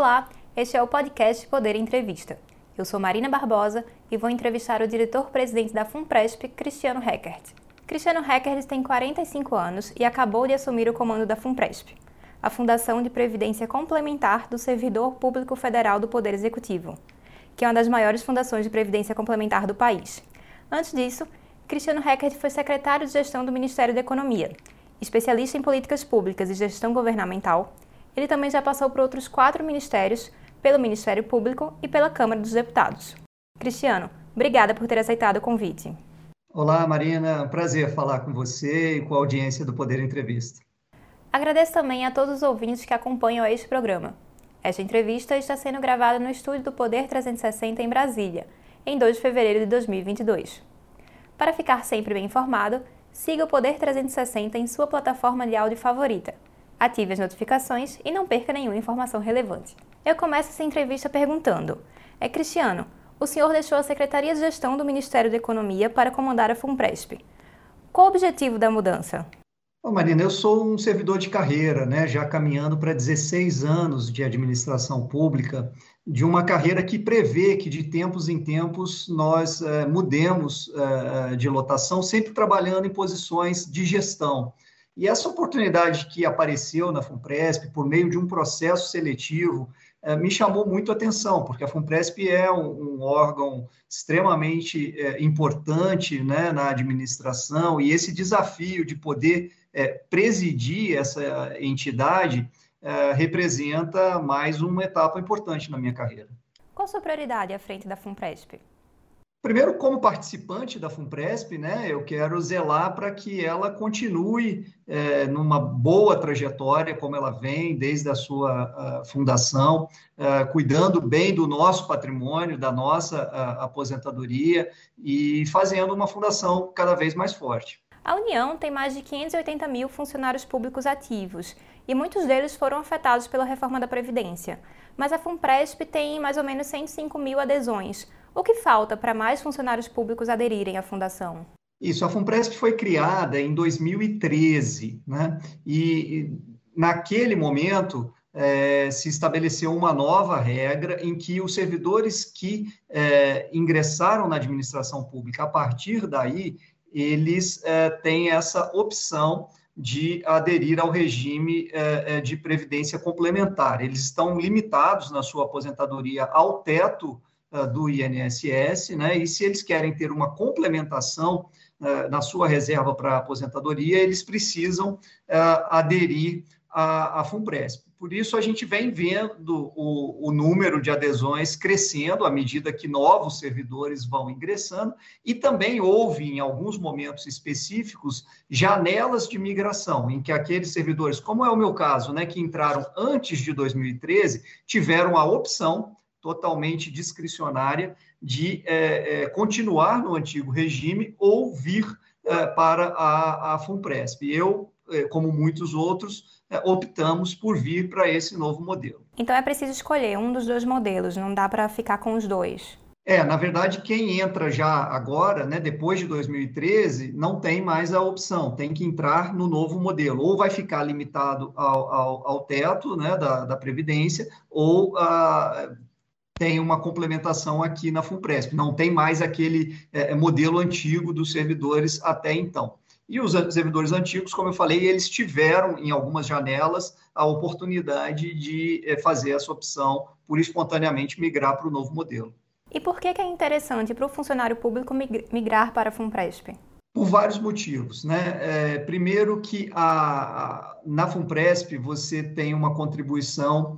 Olá, este é o podcast Poder Entrevista. Eu sou Marina Barbosa e vou entrevistar o diretor-presidente da FUNPRESP, Cristiano Heckert. Cristiano Heckert tem 45 anos e acabou de assumir o comando da FUNPRESP, a Fundação de Previdência Complementar do Servidor Público Federal do Poder Executivo, que é uma das maiores fundações de previdência complementar do país. Antes disso, Cristiano Heckert foi secretário de Gestão do Ministério da Economia, especialista em políticas públicas e gestão governamental ele também já passou por outros quatro ministérios, pelo Ministério Público e pela Câmara dos Deputados. Cristiano, obrigada por ter aceitado o convite. Olá, Marina. Prazer falar com você e com a audiência do Poder Entrevista. Agradeço também a todos os ouvintes que acompanham este programa. Esta entrevista está sendo gravada no estúdio do Poder 360 em Brasília, em 2 de fevereiro de 2022. Para ficar sempre bem informado, siga o Poder 360 em sua plataforma de áudio favorita ative as notificações e não perca nenhuma informação relevante. Eu começo essa entrevista perguntando: É Cristiano, o senhor deixou a Secretaria de Gestão do Ministério da Economia para comandar a FUNPRESP. Qual o objetivo da mudança? Bom, Marina, eu sou um servidor de carreira, né, já caminhando para 16 anos de administração pública, de uma carreira que prevê que de tempos em tempos nós é, mudemos é, de lotação, sempre trabalhando em posições de gestão. E essa oportunidade que apareceu na FUNPRESP, por meio de um processo seletivo, eh, me chamou muito a atenção, porque a FUNPRESP é um, um órgão extremamente é, importante né, na administração, e esse desafio de poder é, presidir essa entidade é, representa mais uma etapa importante na minha carreira. Qual a sua prioridade à frente da FUNPRESP? Primeiro, como participante da FUNPRESP, né, eu quero zelar para que ela continue é, numa boa trajetória, como ela vem desde a sua fundação, é, cuidando bem do nosso patrimônio, da nossa aposentadoria e fazendo uma fundação cada vez mais forte. A União tem mais de 580 mil funcionários públicos ativos e muitos deles foram afetados pela reforma da Previdência. Mas a FUNPRESP tem mais ou menos 105 mil adesões o que falta para mais funcionários públicos aderirem à fundação? Isso, a FUNPRESP foi criada em 2013, né? E naquele momento é, se estabeleceu uma nova regra em que os servidores que é, ingressaram na administração pública, a partir daí, eles é, têm essa opção de aderir ao regime é, é, de previdência complementar. Eles estão limitados na sua aposentadoria ao teto do INSS, né? E se eles querem ter uma complementação uh, na sua reserva para aposentadoria, eles precisam uh, aderir à, à FUNPRESP. Por isso, a gente vem vendo o, o, número de adesões crescendo à medida que novos servidores vão ingressando, e também houve, em alguns momentos específicos, janelas de migração, em que aqueles servidores, como é o meu caso, né, que entraram antes de 2013, tiveram a opção totalmente discricionária de é, é, continuar no antigo regime ou vir é, para a, a FUNPRESP. Eu, é, como muitos outros, é, optamos por vir para esse novo modelo. Então é preciso escolher um dos dois modelos, não dá para ficar com os dois. É, na verdade, quem entra já agora, né, depois de 2013, não tem mais a opção, tem que entrar no novo modelo. Ou vai ficar limitado ao, ao, ao teto né, da, da Previdência, ou uh, tem uma complementação aqui na FUNPRESP. Não tem mais aquele é, é, modelo antigo dos servidores até então. E os servidores antigos, como eu falei, eles tiveram em algumas janelas a oportunidade de é, fazer essa opção por espontaneamente migrar para o novo modelo. E por que, é interessante para o funcionário público migrar para a FUNPRESP? Por vários motivos. Né? É, primeiro que a, a, na FUNPRESP você tem uma contribuição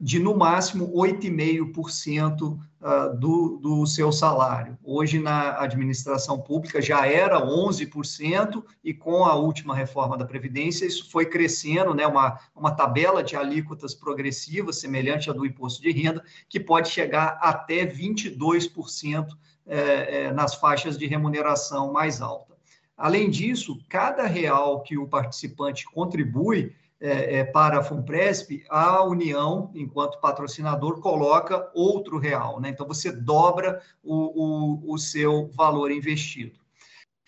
de no máximo 8,5% uh, do, do seu salário. Hoje, na administração pública, já era 11%, e com a última reforma da Previdência, isso foi crescendo, né? uma, uma tabela de alíquotas progressivas, semelhante à do imposto de renda, que pode chegar até 22% eh, eh, nas faixas de remuneração mais alta. Além disso, cada real que o participante contribui é, é, para a FUNPRESP, a União, enquanto patrocinador, coloca outro real. Né? Então, você dobra o, o, o seu valor investido.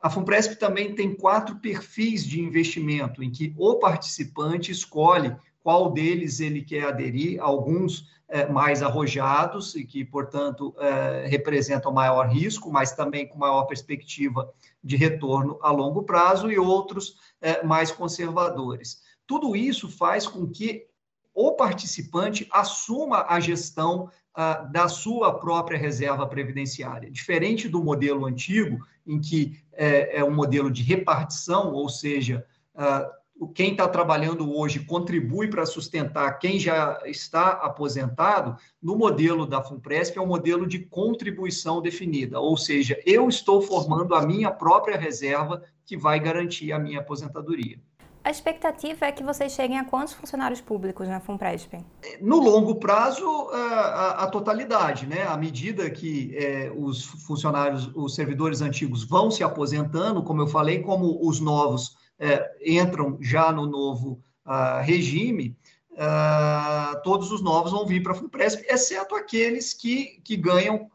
A FUNPRESP também tem quatro perfis de investimento, em que o participante escolhe qual deles ele quer aderir, alguns é, mais arrojados e que, portanto, é, representam maior risco, mas também com maior perspectiva de retorno a longo prazo, e outros é, mais conservadores. Tudo isso faz com que o participante assuma a gestão ah, da sua própria reserva previdenciária. Diferente do modelo antigo, em que é, é um modelo de repartição, ou seja, ah, quem está trabalhando hoje contribui para sustentar quem já está aposentado, no modelo da FUNPRESP é um modelo de contribuição definida, ou seja, eu estou formando a minha própria reserva que vai garantir a minha aposentadoria. A expectativa é que vocês cheguem a quantos funcionários públicos na FUNPRESP? No longo prazo, a, a, a totalidade, né? À medida que é, os funcionários, os servidores antigos vão se aposentando, como eu falei, como os novos é, entram já no novo uh, regime, uh, todos os novos vão vir para a FUNPRESP, exceto aqueles que, que ganham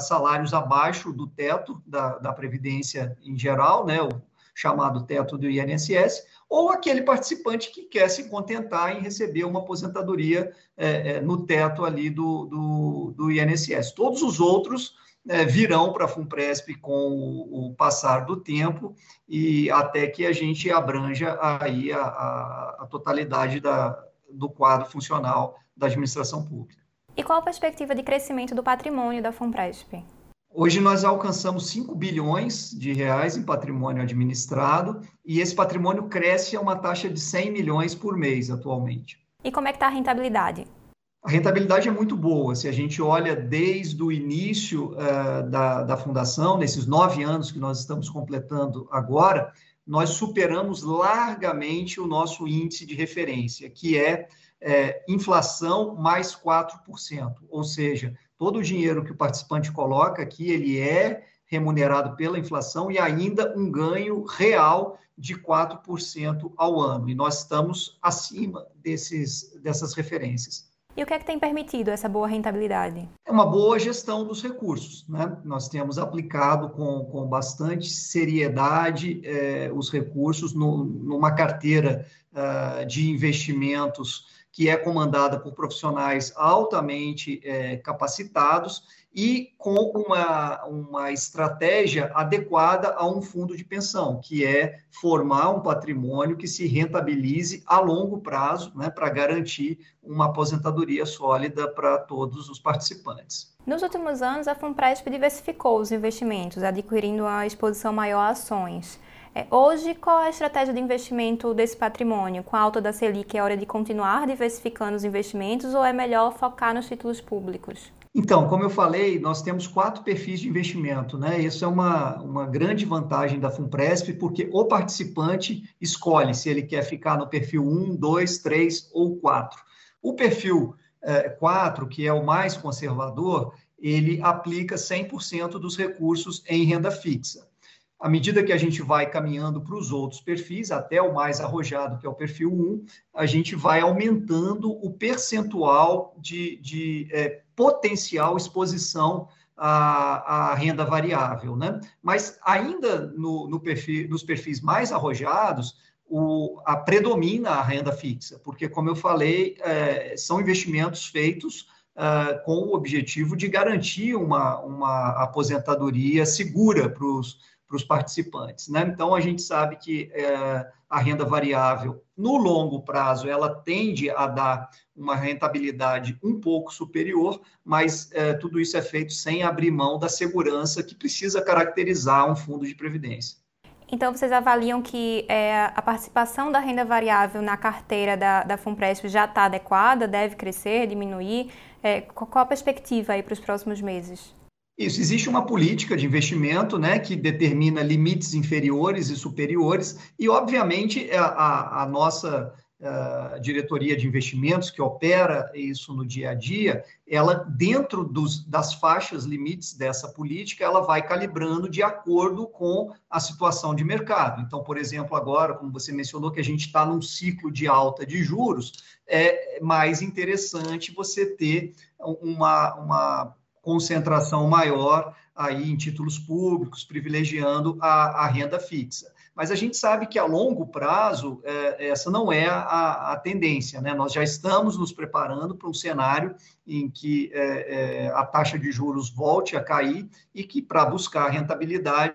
salários abaixo do teto da, da Previdência em geral, né? O chamado teto do INSS, ou aquele participante que quer se contentar em receber uma aposentadoria é, é, no teto ali do, do, do INSS. Todos os outros é, virão para a FUNPRESP com o, o, passar do tempo e até que a gente abranja aí a, a, a totalidade da, do quadro funcional da administração pública. E qual a perspectiva de crescimento do patrimônio da FUNPRESP? Hoje nós alcançamos 5 bilhões de reais em patrimônio administrado e esse patrimônio cresce a uma taxa de 100 milhões por mês atualmente. E como é que está a rentabilidade? A rentabilidade é muito boa. Se a gente olha desde o início uh, da, da fundação, nesses nove anos que nós estamos completando agora, nós superamos largamente o nosso índice de referência, que é, é inflação mais 4%. Ou seja, todo o dinheiro que o participante coloca aqui, ele é remunerado pela inflação e ainda um ganho real de 4% ao ano. E nós estamos acima desses, dessas referências. E o que é que tem permitido essa boa rentabilidade? É uma boa gestão dos recursos. Né? Nós temos aplicado com, com bastante seriedade eh, os recursos no, numa carteira uh, de investimentos que é comandada por profissionais altamente eh, capacitados e com uma, uma estratégia adequada a um fundo de pensão, que é formar um patrimônio que se rentabilize a longo prazo, né, para garantir uma aposentadoria sólida para todos os participantes. Nos últimos anos, a FUNPRESP diversificou os investimentos, adquirindo a exposição maior a ações. É, hoje, qual é a estratégia de investimento desse patrimônio? Com a alta da Selic, é hora de continuar diversificando os investimentos ou é melhor focar nos títulos públicos? Então, como eu falei, nós temos quatro perfis de investimento, né? Isso é uma, uma grande vantagem da FUNPRESP, porque o participante escolhe se ele quer ficar no perfil 1, 2, 3 ou 4. O perfil é, 4, que é o mais conservador, ele aplica 100% dos recursos em renda fixa. À medida que a gente vai caminhando para os outros perfis, até o mais arrojado, que é o perfil 1, a gente vai aumentando o percentual de, de é, potencial exposição à, à, renda variável. Né? Mas ainda no, no perfil, nos perfis mais arrojados, o, a predomina a renda fixa, porque, como eu falei, é, são investimentos feitos é, com o objetivo de garantir uma, uma aposentadoria segura para os para os participantes. Né? Então, a gente sabe que é, a renda variável, no longo prazo, ela tende a dar uma rentabilidade um pouco superior, mas é, tudo isso é feito sem abrir mão da segurança que precisa caracterizar um fundo de previdência. Então, vocês avaliam que é, a participação da renda variável na carteira da, da FUNPRESP já está adequada, deve crescer, diminuir? É, qual a perspectiva aí para os próximos meses? Isso, existe uma política de investimento né, que determina limites inferiores e superiores, e, obviamente, a, a, a nossa a diretoria de investimentos, que opera isso no dia a dia, ela, dentro dos, das faixas limites dessa política, ela vai calibrando de acordo com a situação de mercado. Então, por exemplo, agora, como você mencionou, que a gente está num ciclo de alta de juros, é mais interessante você ter uma, uma concentração maior aí em títulos públicos, privilegiando a, a renda fixa. Mas a gente sabe que a longo prazo é, essa não é a, a, tendência, né? Nós já estamos nos preparando para um cenário em que é, é, a taxa de juros volte a cair e que para buscar rentabilidade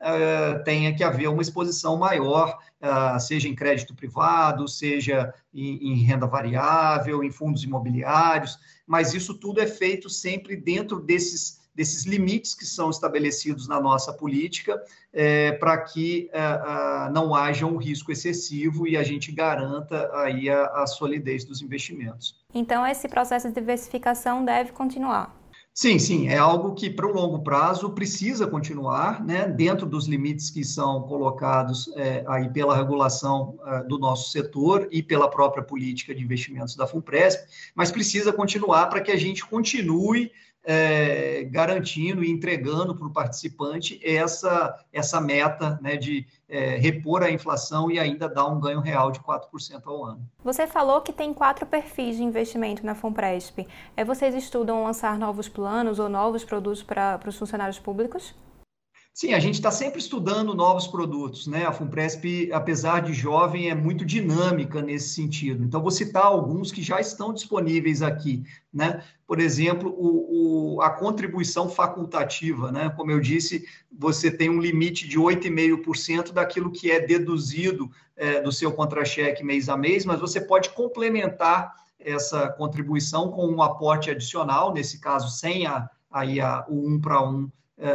Uh, tenha que haver uma exposição maior, uh, seja em crédito privado, seja em, em, renda variável, em fundos imobiliários, mas isso tudo é feito sempre dentro desses desses limites que são estabelecidos na nossa política, é, para que é, não haja um risco excessivo e a gente garanta aí a, a solidez dos investimentos. Então, esse processo de diversificação deve continuar. Sim, sim, é algo que para o longo prazo precisa continuar, né, dentro dos limites que são colocados é, aí pela regulação é, do nosso setor e pela própria política de investimentos da FUNPRESP, mas precisa continuar para que a gente continue é, garantindo e entregando para o participante essa, essa meta né, de é, repor a inflação e ainda dar um ganho real de 4% ao ano. Você falou que tem quatro perfis de investimento na FUNPRESP. É, vocês estudam lançar novos planos ou novos produtos para, os funcionários públicos? Sim, a gente está sempre estudando novos produtos, né? A FUNPRESP, apesar de jovem, é muito dinâmica nesse sentido. Então, vou citar alguns que já estão disponíveis aqui, né? Por exemplo, o, o, a contribuição facultativa, né? Como eu disse, você tem um limite de 8,5% daquilo que é deduzido é, do seu contra-cheque mês a mês, mas você pode complementar essa contribuição com um aporte adicional, nesse caso, sem a, aí a, o um para um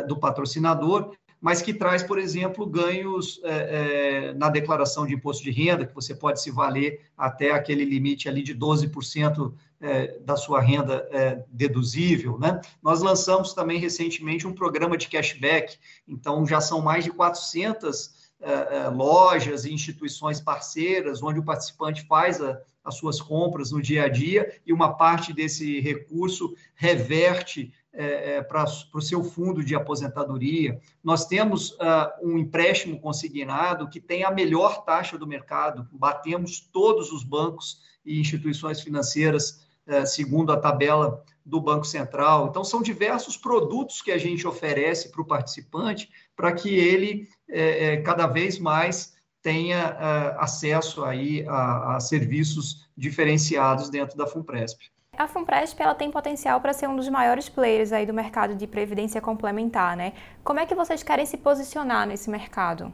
do patrocinador, mas que traz, por exemplo, ganhos é, é, na declaração de imposto de renda, que você pode se valer até aquele limite ali de 12% é, da sua renda é, deduzível. Né? Nós lançamos também recentemente um programa de cashback, então já são mais de 400 é, lojas e instituições parceiras, onde o participante faz a, as suas compras no dia a dia e uma parte desse recurso reverte é, é para o seu fundo de aposentadoria. Nós temos uh, um empréstimo consignado que tem a melhor taxa do mercado, batemos todos os bancos e instituições financeiras, uh, segundo a tabela do Banco Central. Então, são diversos produtos que a gente oferece para o participante para que ele é, é, cada vez mais tenha uh, acesso aí a, a serviços diferenciados dentro da FUNPRESP. A FUNPRESP ela tem potencial para ser um dos maiores players aí do mercado de previdência complementar, né? Como é que vocês querem se posicionar nesse mercado?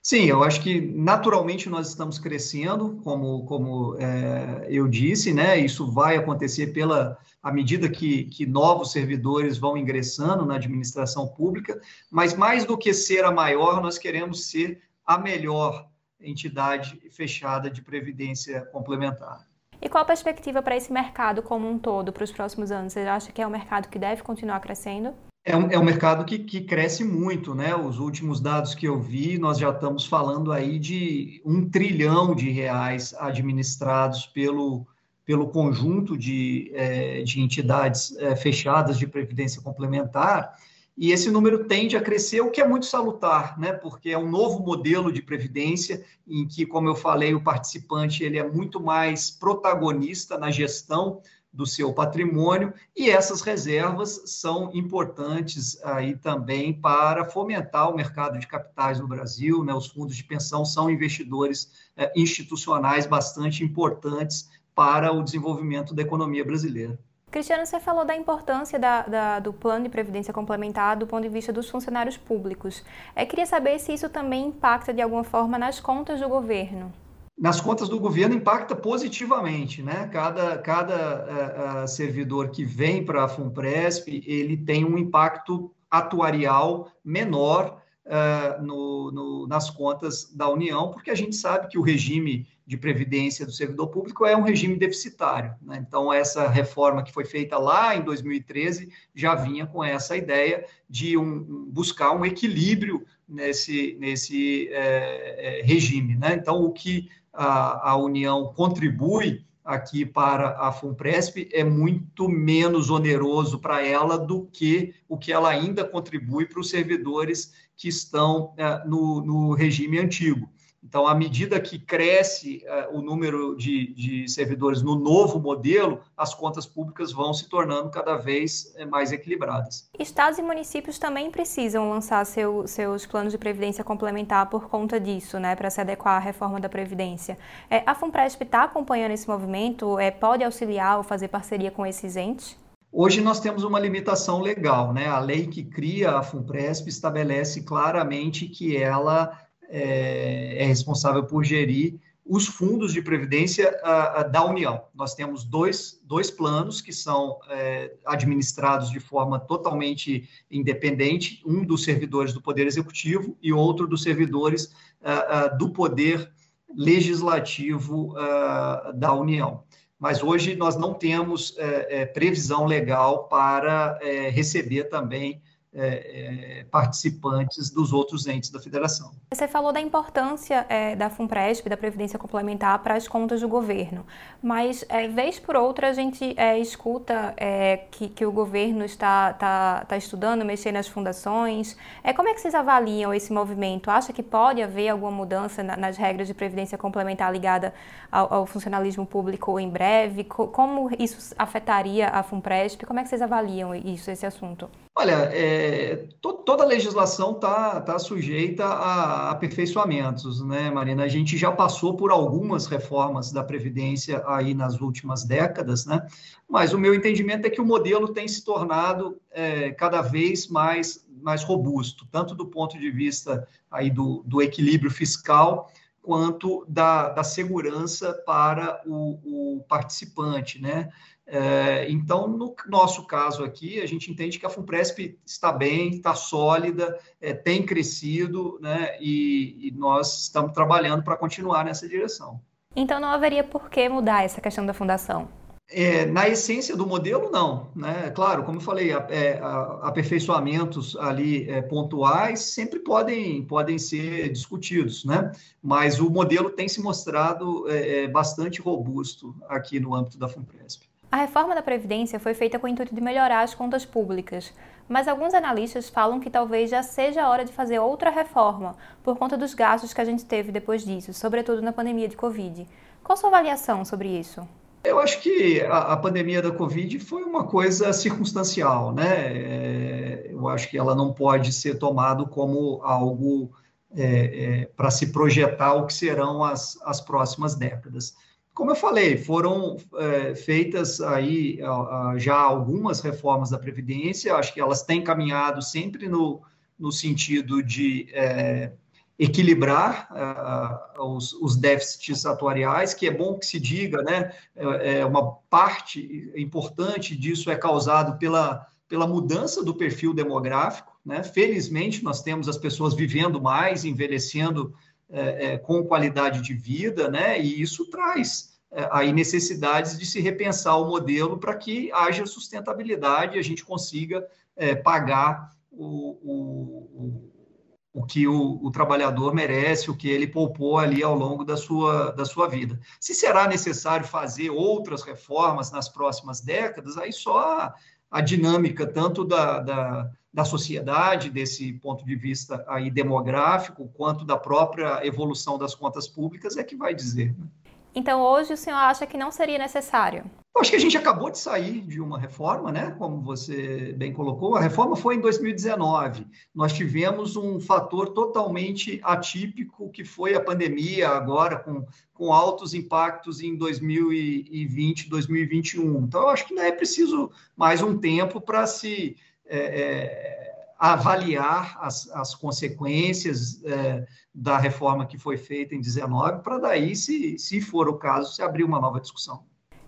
Sim, eu acho que naturalmente nós estamos crescendo, como, como é, eu disse, né? Isso vai acontecer pela à medida que, que novos servidores vão ingressando na administração pública, mas mais do que ser a maior, nós queremos ser a melhor entidade fechada de previdência complementar. E qual a perspectiva para esse mercado como um todo para os próximos anos? Você acha que é um mercado que deve continuar crescendo? É um, é um mercado que, que cresce muito, né? Os últimos dados que eu vi, nós já estamos falando aí de um trilhão de reais administrados pelo, pelo conjunto de, é, de entidades é, fechadas de previdência complementar e esse número tende a crescer, o que é muito salutar, né? Porque é um novo modelo de previdência em que, como eu falei, o participante ele é muito mais protagonista na gestão do seu patrimônio e essas reservas são importantes aí também para fomentar o mercado de capitais no Brasil, né? Os fundos de pensão são investidores é, institucionais bastante importantes para o desenvolvimento da economia brasileira. Cristiano, você falou da importância da, da, do plano de previdência complementar do ponto de vista dos funcionários públicos. Eu queria saber se isso também impacta de alguma forma nas contas do governo. Nas contas do governo impacta positivamente, né? Cada, cada uh, uh, servidor que vem para a FUNPRESP, ele tem um impacto atuarial menor uh, no, no, nas contas da União, porque a gente sabe que o regime de previdência do servidor público é um regime deficitário. Né? Então, essa reforma que foi feita lá em 2013 já vinha com essa ideia de um, buscar um equilíbrio nesse, nesse é, regime. Né? Então, o que a, a União contribui aqui para a FUNPRESP é muito menos oneroso para ela do que o que ela ainda contribui para os servidores que estão é, no, no regime antigo. Então, à medida que cresce uh, o número de, de, servidores no novo modelo, as contas públicas vão se tornando cada vez eh, mais equilibradas. Estados e municípios também precisam lançar seu, seus planos de previdência complementar por conta disso, né, para se adequar à reforma da Previdência. É, a FUNPRESP está acompanhando esse movimento? É, pode auxiliar ou fazer parceria com esses entes? Hoje nós temos uma limitação legal, né? A lei que cria a FUNPRESP estabelece claramente que ela é, é responsável por gerir os fundos de previdência da União. Nós temos dois, dois planos que são é, administrados de forma totalmente independente, um dos servidores do Poder Executivo e outro dos servidores do Poder Legislativo da União. Mas hoje nós não temos é, é, previsão legal para é, receber também é, é, participantes dos outros entes da federação. Você falou da importância é, da FUNPRESP, da Previdência Complementar, para as contas do governo, mas é, vez por outra a gente é, escuta é, que, que, o governo está, está, está estudando mexer nas fundações. É, como é que vocês avaliam esse movimento? Acha que pode haver alguma mudança na, nas regras de Previdência Complementar ligada ao, ao funcionalismo público em breve? Co como isso afetaria a FUNPRESP? Como é que vocês avaliam isso, esse assunto? Olha, é, to, toda a legislação está tá sujeita a aperfeiçoamentos, né, Marina? A gente já passou por algumas reformas da Previdência aí nas últimas décadas, né? Mas o meu entendimento é que o modelo tem se tornado é, cada vez mais, mais robusto, tanto do ponto de vista aí do, do equilíbrio fiscal, quanto da, da segurança para o, o participante, né? É, então, no nosso caso aqui, a gente entende que a FUNPRESP está bem, está sólida, é, tem crescido, né, e, e nós estamos trabalhando para continuar nessa direção. Então, não haveria por que mudar essa questão da fundação? É, na essência do modelo, não. Né? Claro, como eu falei, é, aperfeiçoamentos ali é, pontuais sempre podem, podem ser discutidos, né? mas o modelo tem se mostrado é, é, bastante robusto aqui no âmbito da FUNPRESP. A reforma da Previdência foi feita com o intuito de melhorar as contas públicas, mas alguns analistas falam que talvez já seja a hora de fazer outra reforma, por conta dos gastos que a gente teve depois disso, sobretudo na pandemia de Covid. Qual a sua avaliação sobre isso? Eu acho que a, a pandemia da Covid foi uma coisa circunstancial, né? É, eu acho que ela não pode ser tomado como algo é, é, para se projetar o que serão as, as próximas décadas. Como eu falei, foram é, feitas aí já algumas reformas da Previdência, acho que elas têm caminhado sempre no, no sentido de é, equilibrar uh, os, os, déficits atuariais, que é bom que se diga, né? É, é uma parte importante disso é causado pela, pela mudança do perfil demográfico, né? Felizmente, nós temos as pessoas vivendo mais, envelhecendo é, é, com qualidade de vida, né? E isso traz é, aí necessidades de se repensar o modelo para que haja sustentabilidade e a gente consiga é, pagar o, o, o que o, o, trabalhador merece, o que ele poupou ali ao longo da sua, da sua vida. Se será necessário fazer outras reformas nas próximas décadas, aí só a, dinâmica tanto da, da da sociedade, desse ponto de vista aí demográfico, quanto da própria evolução das contas públicas, é que vai dizer. Né? Então, hoje o senhor acha que não seria necessário? Acho que a gente acabou de sair de uma reforma, né? Como você bem colocou, a reforma foi em 2019. Nós tivemos um fator totalmente atípico, que foi a pandemia, agora com, com altos impactos em 2020, 2021. Então, acho que é preciso mais um tempo para se. É, é, avaliar as, as consequências é, da reforma que foi feita em 19, para daí, se, se for o caso, se abrir uma nova discussão.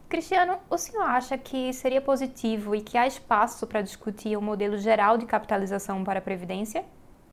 Cristiano, o senhor acha que seria positivo e que há espaço para discutir o um modelo geral de capitalização para a Previdência?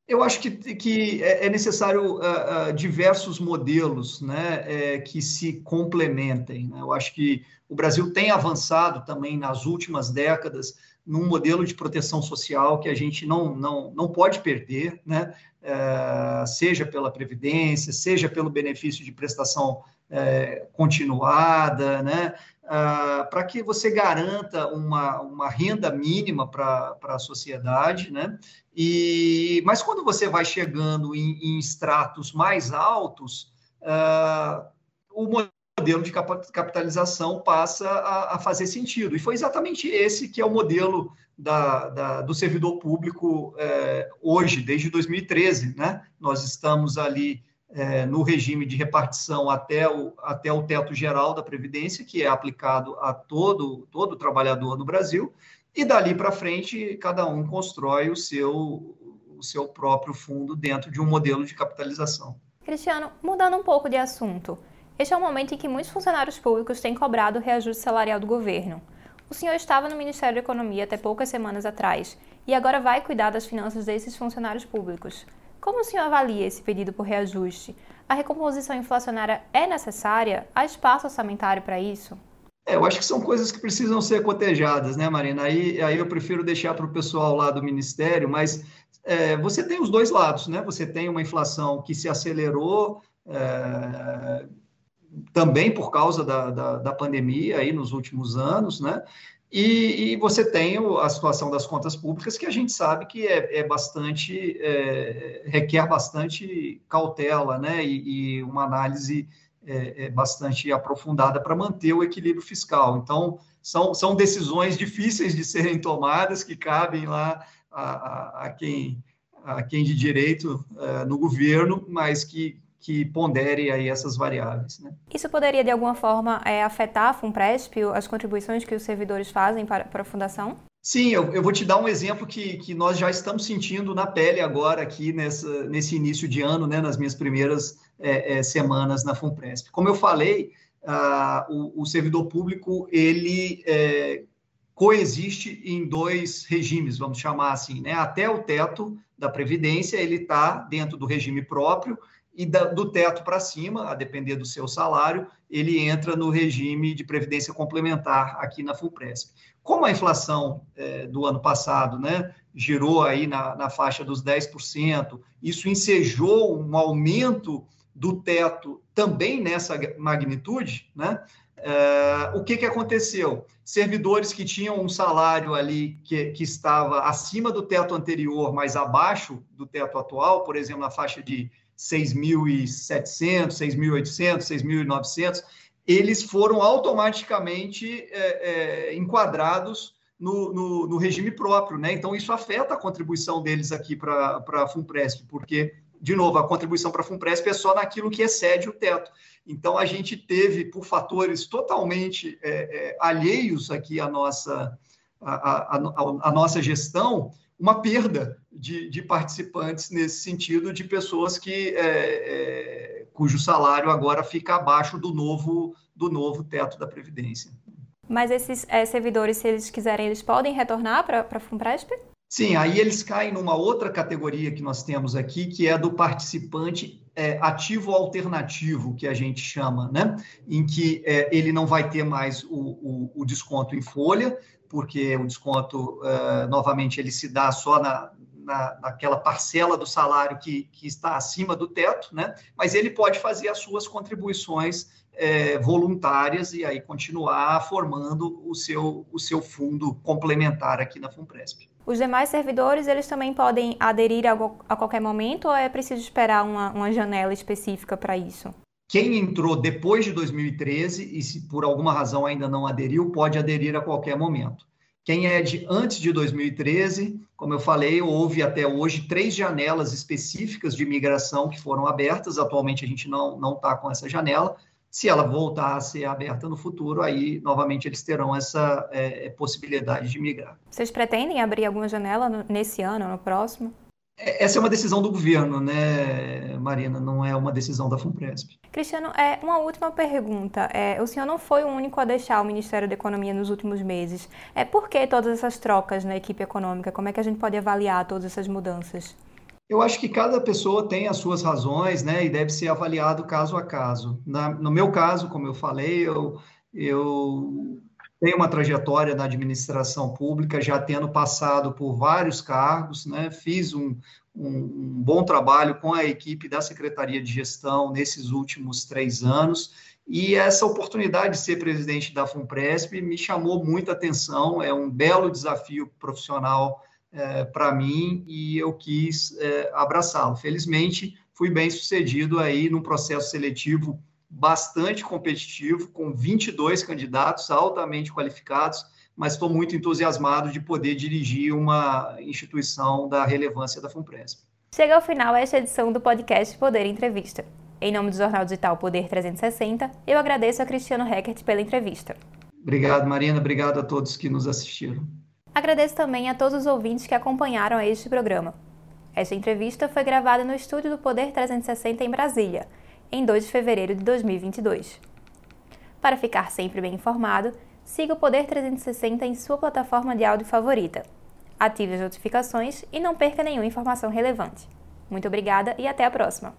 Eu acho que, que é, é necessário uh, uh, diversos modelos né, é, que se complementem. Né? Eu acho que o Brasil tem avançado também nas últimas décadas num modelo de proteção social que a gente não, não, não pode perder, né? É, seja pela Previdência, seja pelo benefício de prestação é, continuada, né? Uh, para que você garanta uma, uma renda mínima para a sociedade, né? E, mas quando você vai chegando em, em estratos mais altos, uh, o modelo de capitalização passa a, a, fazer sentido. E foi exatamente esse que é o modelo da, da, do servidor público é, hoje, desde 2013. Né? Nós estamos ali é, no regime de repartição até o, até o teto geral da Previdência, que é aplicado a todo, todo trabalhador no Brasil, e dali para frente cada um constrói o seu, o seu próprio fundo dentro de um modelo de capitalização. Cristiano, mudando um pouco de assunto, este é o momento em que muitos funcionários públicos têm cobrado o reajuste salarial do governo. O senhor estava no Ministério da Economia até poucas semanas atrás e agora vai cuidar das finanças desses funcionários públicos. Como o senhor avalia esse pedido por reajuste? A recomposição inflacionária é necessária? Há espaço orçamentário para isso? É, eu acho que são coisas que precisam ser cotejadas, né, Marina? Aí, aí eu prefiro deixar para o pessoal lá do Ministério, mas é, você tem os dois lados, né? Você tem uma inflação que se acelerou, é, também por causa da, da, da, pandemia aí nos últimos anos, né? E, e, você tem a situação das contas públicas, que a gente sabe que é, é bastante, é, requer bastante cautela, né? E, e uma análise é, é bastante aprofundada para manter o equilíbrio fiscal. Então, são, são decisões difíceis de serem tomadas, que cabem lá a, a, a quem, a quem de direito é, no governo, mas que que pondere aí essas variáveis. Né? Isso poderia, de alguma forma, é, afetar a FUNPRESP, as contribuições que os servidores fazem para, para a Fundação? Sim, eu, eu, vou te dar um exemplo que, que nós já estamos sentindo na pele agora aqui nessa, nesse início de ano, né, nas minhas primeiras é, é, semanas na FUNPRESP. Como eu falei, o, o, servidor público, ele é, coexiste em dois regimes, vamos chamar assim, né? Até o teto da Previdência, ele está dentro do regime próprio, e da, do teto para cima, a depender do seu salário, ele entra no regime de previdência complementar aqui na FUPRESP. Como a inflação é, do ano passado né, girou aí na, na faixa dos 10%, isso ensejou um aumento do teto também nessa magnitude, né? É, o que, que aconteceu? Servidores que tinham um salário ali que, que estava acima do teto anterior, mas abaixo do teto atual, por exemplo, na faixa de 6.700, 6.800, 6.900, eles foram automaticamente é, é, enquadrados no, no, no, regime próprio, né? Então, isso afeta a contribuição deles aqui para a FUNPRESP, porque, de novo, a contribuição para a FUNPRESP é só naquilo que excede o teto. Então, a gente teve, por fatores totalmente é, é alheios aqui à nossa, à, à, à nossa gestão, uma perda de, de, participantes nesse sentido, de pessoas que é, é, cujo salário agora fica abaixo do novo, do novo teto da Previdência. Mas esses é, servidores, se eles quiserem, eles podem retornar para a FUNPRESP? Sim, aí eles caem numa outra categoria que nós temos aqui, que é do participante é, ativo alternativo, que a gente chama, né? Em que é, ele não vai ter mais o, o, o desconto em folha, porque o desconto, uh, novamente, ele se dá só na, na, naquela parcela do salário que, que está acima do teto, né? mas ele pode fazer as suas contribuições é, voluntárias e aí continuar formando o seu, o seu fundo complementar aqui na FUNPRESP. Os demais servidores, eles também podem aderir a, a qualquer momento ou é preciso esperar uma, uma janela específica para isso? Quem entrou depois de 2013 e se por alguma razão ainda não aderiu, pode aderir a qualquer momento. Quem é de antes de 2013, como eu falei, houve até hoje três janelas específicas de migração que foram abertas. Atualmente a gente não não está com essa janela. Se ela voltar a ser aberta no futuro, aí novamente eles terão essa é, possibilidade de migrar. Vocês pretendem abrir alguma janela nesse ano, no próximo? É, essa é uma decisão do governo, né, Marina? Não é uma decisão da FUNPRESP. Cristiano, é, uma última pergunta. É, o senhor não foi o único a deixar o Ministério da Economia nos últimos meses. É por que todas essas trocas na equipe econômica? Como é que a gente pode avaliar todas essas mudanças? Eu acho que cada pessoa tem as suas razões, né, e deve ser avaliado caso a caso. Na, no meu caso, como eu falei, eu, eu tenho uma trajetória na administração pública, já tendo passado por vários cargos, né? fiz um, um, um, bom trabalho com a equipe da Secretaria de Gestão nesses últimos três anos, e essa oportunidade de ser presidente da FUNPRESP me chamou muita atenção, é um belo desafio profissional é, para mim, e eu quis é, abraçá-lo. Felizmente, fui bem sucedido aí num processo seletivo bastante competitivo, com 22 candidatos altamente qualificados, mas estou muito entusiasmado de poder dirigir uma instituição da relevância da FUNPRESP. Chega ao final esta edição do podcast Poder Entrevista. Em nome do Jornal Digital Poder 360, eu agradeço a Cristiano Reckert pela entrevista. Obrigado, Marina. Obrigado a todos que nos assistiram. Agradeço também a todos os ouvintes que acompanharam este programa. Esta entrevista foi gravada no estúdio do Poder 360 em Brasília, em 2 de fevereiro de 2022. Para ficar sempre bem informado, siga o Poder 360 em sua plataforma de áudio favorita. Ative as notificações e não perca nenhuma informação relevante. Muito obrigada e até a próxima!